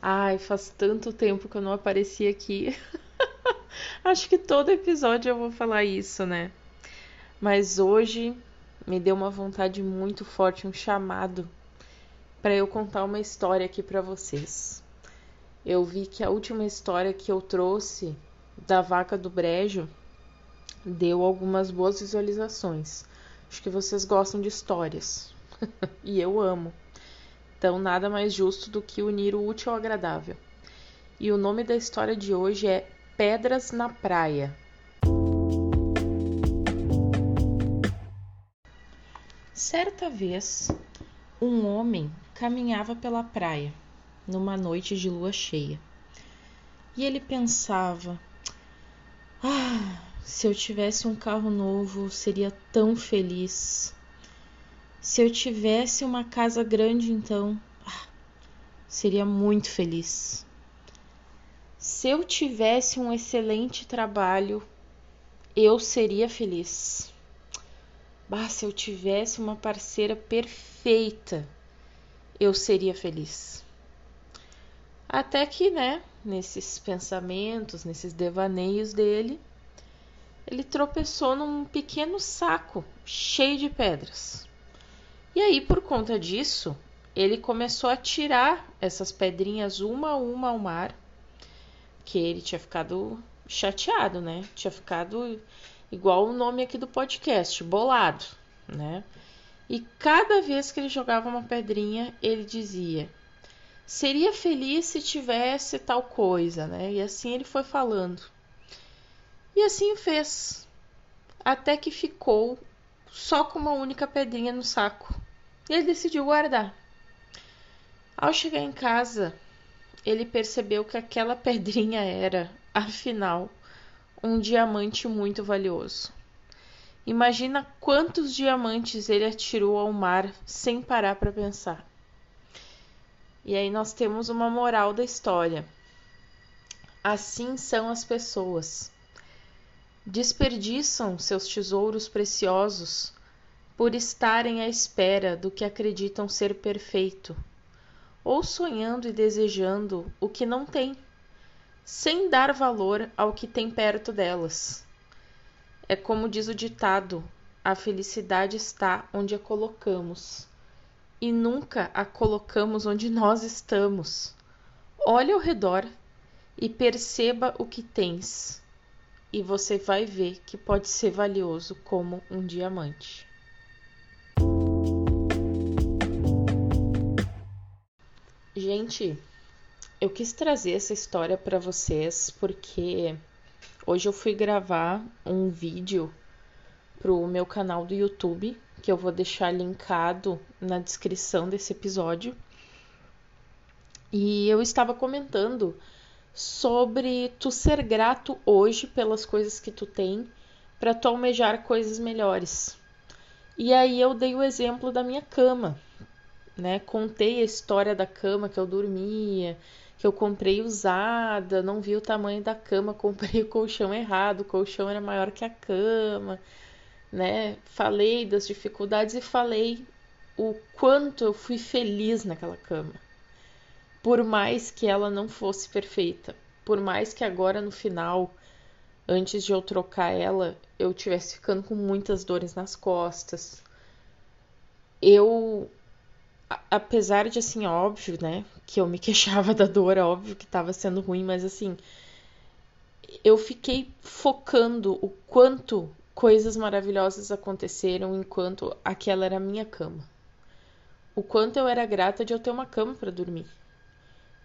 Ai, faz tanto tempo que eu não apareci aqui. Acho que todo episódio eu vou falar isso, né? Mas hoje me deu uma vontade muito forte, um chamado para eu contar uma história aqui para vocês. Eu vi que a última história que eu trouxe da vaca do brejo deu algumas boas visualizações. Acho que vocês gostam de histórias. e eu amo. Então, nada mais justo do que unir o útil ao agradável. E o nome da história de hoje é Pedras na Praia. Certa vez, um homem caminhava pela praia numa noite de lua cheia. E ele pensava: Ah, se eu tivesse um carro novo, seria tão feliz. Se eu tivesse uma casa grande, então, ah, seria muito feliz. Se eu tivesse um excelente trabalho, eu seria feliz. Bah, se eu tivesse uma parceira perfeita, eu seria feliz. Até que, né, nesses pensamentos, nesses devaneios dele, ele tropeçou num pequeno saco cheio de pedras. E aí, por conta disso, ele começou a tirar essas pedrinhas uma a uma ao mar, que ele tinha ficado chateado, né? Tinha ficado igual o nome aqui do podcast, bolado, né? E cada vez que ele jogava uma pedrinha, ele dizia: Seria feliz se tivesse tal coisa, né? E assim ele foi falando. E assim fez, até que ficou só com uma única pedrinha no saco. E ele decidiu guardar. Ao chegar em casa, ele percebeu que aquela pedrinha era, afinal, um diamante muito valioso. Imagina quantos diamantes ele atirou ao mar sem parar para pensar. E aí nós temos uma moral da história. Assim são as pessoas desperdiçam seus tesouros preciosos por estarem à espera do que acreditam ser perfeito, ou sonhando e desejando o que não têm, sem dar valor ao que tem perto delas. É como diz o ditado: a felicidade está onde a colocamos, e nunca a colocamos onde nós estamos. Olhe ao redor e perceba o que tens e você vai ver que pode ser valioso como um diamante. Gente, eu quis trazer essa história para vocês porque hoje eu fui gravar um vídeo pro meu canal do YouTube, que eu vou deixar linkado na descrição desse episódio. E eu estava comentando sobre tu ser grato hoje pelas coisas que tu tem para tu almejar coisas melhores. E aí eu dei o exemplo da minha cama, né? Contei a história da cama que eu dormia, que eu comprei usada, não vi o tamanho da cama, comprei o colchão errado, o colchão era maior que a cama, né? Falei das dificuldades e falei o quanto eu fui feliz naquela cama por mais que ela não fosse perfeita, por mais que agora no final, antes de eu trocar ela, eu tivesse ficando com muitas dores nas costas. Eu, apesar de assim, óbvio, né, que eu me queixava da dor, óbvio que estava sendo ruim, mas assim, eu fiquei focando o quanto coisas maravilhosas aconteceram enquanto aquela era a minha cama. O quanto eu era grata de eu ter uma cama para dormir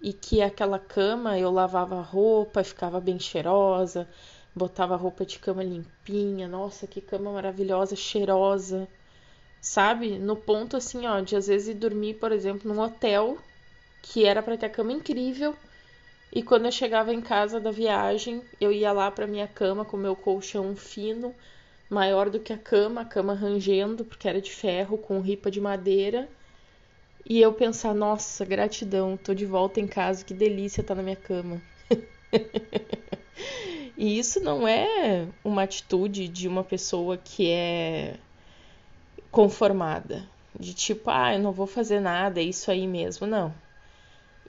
e que aquela cama eu lavava roupa, ficava bem cheirosa, botava a roupa de cama limpinha, nossa, que cama maravilhosa, cheirosa, sabe? No ponto assim, ó, de às vezes ir dormir, por exemplo, num hotel que era para ter a cama incrível. E quando eu chegava em casa da viagem, eu ia lá para minha cama com meu colchão fino, maior do que a cama, a cama rangendo, porque era de ferro com ripa de madeira. E eu pensar, nossa, gratidão, tô de volta em casa, que delícia tá na minha cama. e isso não é uma atitude de uma pessoa que é conformada, de tipo, ah, eu não vou fazer nada, é isso aí mesmo. Não.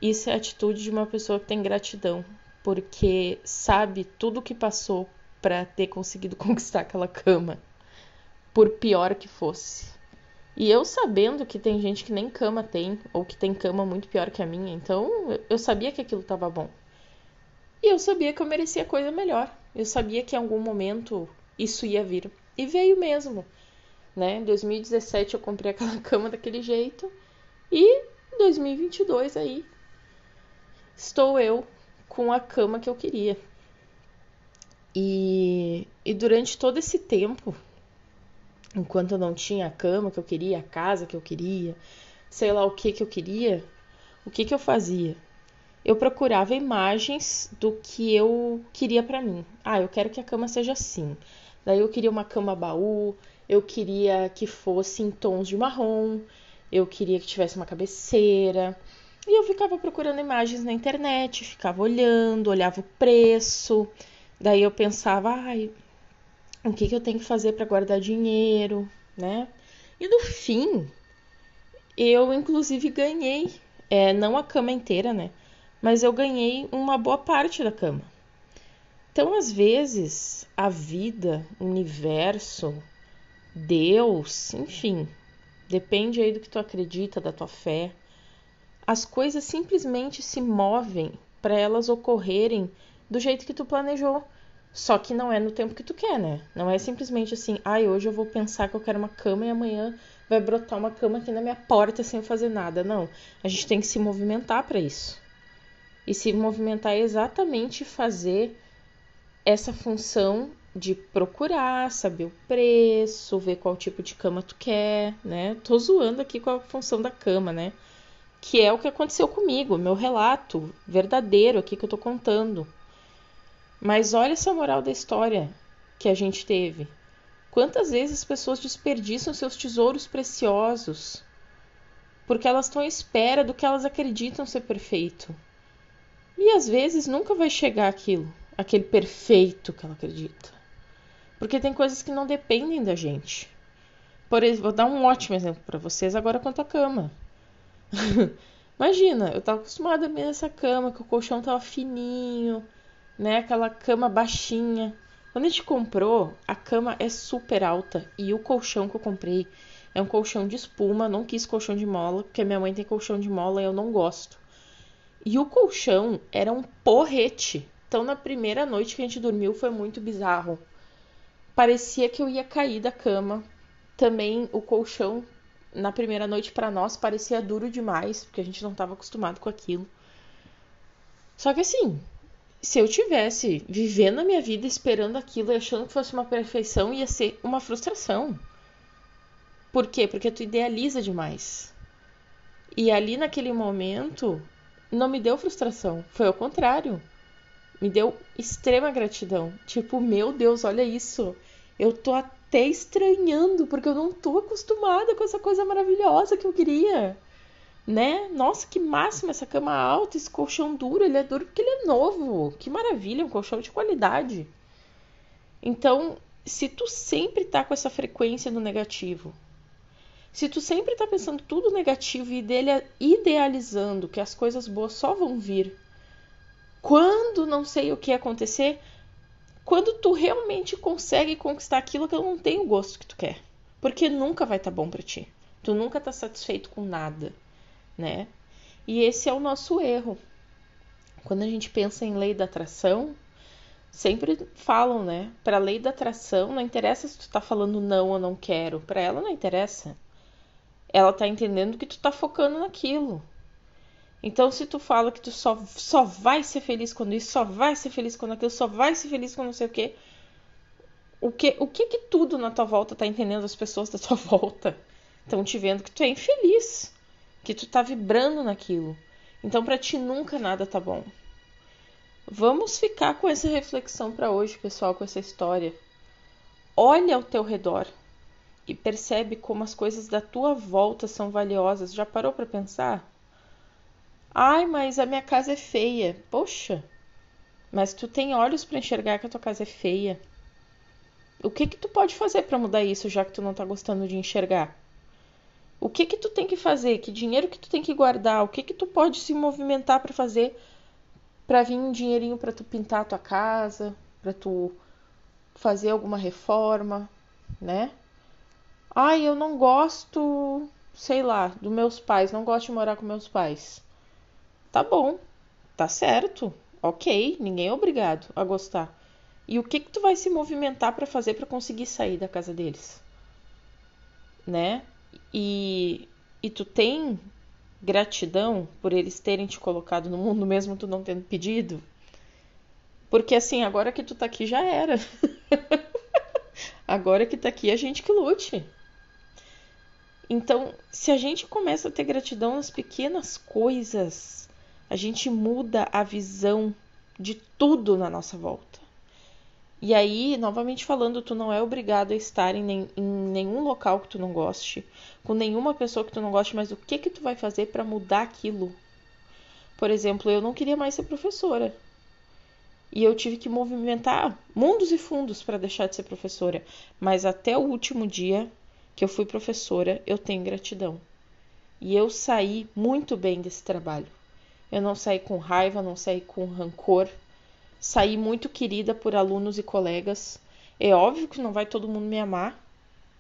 Isso é a atitude de uma pessoa que tem gratidão, porque sabe tudo o que passou para ter conseguido conquistar aquela cama, por pior que fosse. E eu sabendo que tem gente que nem cama tem, ou que tem cama muito pior que a minha, então eu sabia que aquilo estava bom. E eu sabia que eu merecia coisa melhor. Eu sabia que em algum momento isso ia vir. E veio mesmo. Né? Em 2017 eu comprei aquela cama daquele jeito. E em 2022 aí estou eu com a cama que eu queria. E, e durante todo esse tempo, enquanto eu não tinha a cama que eu queria, a casa que eu queria, sei lá o que que eu queria, o que que eu fazia? eu procurava imagens do que eu queria para mim. Ah, eu quero que a cama seja assim. Daí eu queria uma cama baú, eu queria que fosse em tons de marrom, eu queria que tivesse uma cabeceira. E eu ficava procurando imagens na internet, ficava olhando, olhava o preço. Daí eu pensava, ai, o que, que eu tenho que fazer para guardar dinheiro, né? E no fim, eu inclusive ganhei, é, não a cama inteira, né? mas eu ganhei uma boa parte da cama. Então, às vezes, a vida, o universo, Deus, enfim, depende aí do que tu acredita, da tua fé. As coisas simplesmente se movem para elas ocorrerem do jeito que tu planejou. Só que não é no tempo que tu quer, né? Não é simplesmente assim, ai, ah, hoje eu vou pensar que eu quero uma cama e amanhã vai brotar uma cama aqui na minha porta sem fazer nada. Não. A gente tem que se movimentar para isso e se movimentar é exatamente fazer essa função de procurar, saber o preço, ver qual tipo de cama tu quer, né? Tô zoando aqui com a função da cama, né? Que é o que aconteceu comigo, meu relato verdadeiro aqui que eu tô contando. Mas olha essa moral da história que a gente teve. Quantas vezes as pessoas desperdiçam seus tesouros preciosos porque elas estão à espera do que elas acreditam ser perfeito. E às vezes nunca vai chegar aquilo, aquele perfeito que ela acredita. Porque tem coisas que não dependem da gente. Por exemplo, vou dar um ótimo exemplo para vocês agora quanto à cama. Imagina, eu tava acostumada a dormir nessa cama, que o colchão tava fininho, né? Aquela cama baixinha. Quando a gente comprou, a cama é super alta e o colchão que eu comprei é um colchão de espuma, não quis colchão de mola, porque minha mãe tem colchão de mola e eu não gosto. E o colchão era um porrete. Então, na primeira noite que a gente dormiu, foi muito bizarro. Parecia que eu ia cair da cama. Também o colchão, na primeira noite, para nós, parecia duro demais, porque a gente não estava acostumado com aquilo. Só que assim, se eu tivesse vivendo a minha vida esperando aquilo e achando que fosse uma perfeição, ia ser uma frustração. Por quê? Porque tu idealiza demais. E ali naquele momento, não me deu frustração, foi ao contrário. Me deu extrema gratidão. Tipo, meu Deus, olha isso. Eu tô até estranhando, porque eu não tô acostumada com essa coisa maravilhosa que eu queria. Né? Nossa, que máximo essa cama alta, esse colchão duro. Ele é duro porque ele é novo. Que maravilha, um colchão de qualidade. Então, se tu sempre tá com essa frequência no negativo, se tu sempre tá pensando tudo negativo e idealizando que as coisas boas só vão vir quando não sei o que acontecer, quando tu realmente consegue conquistar aquilo que não tem o gosto que tu quer, porque nunca vai estar tá bom para ti. Tu nunca tá satisfeito com nada, né? E esse é o nosso erro. Quando a gente pensa em lei da atração, sempre falam, né? Para a lei da atração, não interessa se tu tá falando não ou não quero, para ela não interessa ela tá entendendo que tu tá focando naquilo. Então, se tu fala que tu só, só vai ser feliz quando isso, só vai ser feliz quando aquilo, só vai ser feliz quando não sei o quê, o que, o que que tudo na tua volta tá entendendo as pessoas da tua volta? Estão te vendo que tu é infeliz, que tu tá vibrando naquilo. Então para ti nunca nada tá bom. Vamos ficar com essa reflexão para hoje, pessoal, com essa história. Olha ao teu redor e percebe como as coisas da tua volta são valiosas. Já parou para pensar? Ai, mas a minha casa é feia. Poxa, mas tu tem olhos para enxergar que a tua casa é feia. O que que tu pode fazer para mudar isso, já que tu não tá gostando de enxergar? O que que tu tem que fazer? Que dinheiro que tu tem que guardar? O que que tu pode se movimentar para fazer para vir um dinheirinho para tu pintar a tua casa, para tu fazer alguma reforma, né? Ai, eu não gosto, sei lá, dos meus pais, não gosto de morar com meus pais. Tá bom, tá certo, ok, ninguém é obrigado a gostar. E o que que tu vai se movimentar para fazer para conseguir sair da casa deles? Né? E, e tu tem gratidão por eles terem te colocado no mundo, mesmo tu não tendo pedido? Porque assim, agora que tu tá aqui já era. agora que tá aqui, a gente que lute. Então, se a gente começa a ter gratidão nas pequenas coisas, a gente muda a visão de tudo na nossa volta. E aí, novamente falando, tu não é obrigado a estar em, nem, em, nenhum local que tu não goste, com nenhuma pessoa que tu não goste, mas o que que tu vai fazer para mudar aquilo? Por exemplo, eu não queria mais ser professora. E eu tive que movimentar mundos e fundos para deixar de ser professora, mas até o último dia que eu fui professora, eu tenho gratidão. E eu saí muito bem desse trabalho. Eu não saí com raiva, não saí com rancor, saí muito querida por alunos e colegas. É óbvio que não vai todo mundo me amar,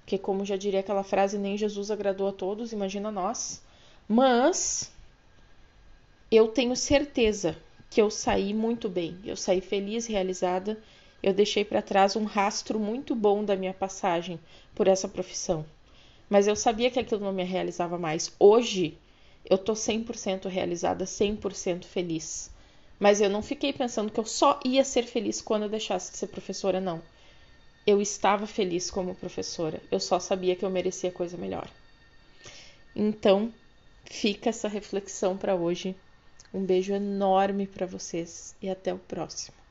porque como já diria aquela frase, nem Jesus agradou a todos, imagina nós. Mas eu tenho certeza que eu saí muito bem, eu saí feliz, realizada. Eu deixei para trás um rastro muito bom da minha passagem por essa profissão. Mas eu sabia que aquilo não me realizava mais. Hoje eu tô 100% realizada, 100% feliz. Mas eu não fiquei pensando que eu só ia ser feliz quando eu deixasse de ser professora, não. Eu estava feliz como professora, eu só sabia que eu merecia coisa melhor. Então, fica essa reflexão para hoje. Um beijo enorme para vocês e até o próximo.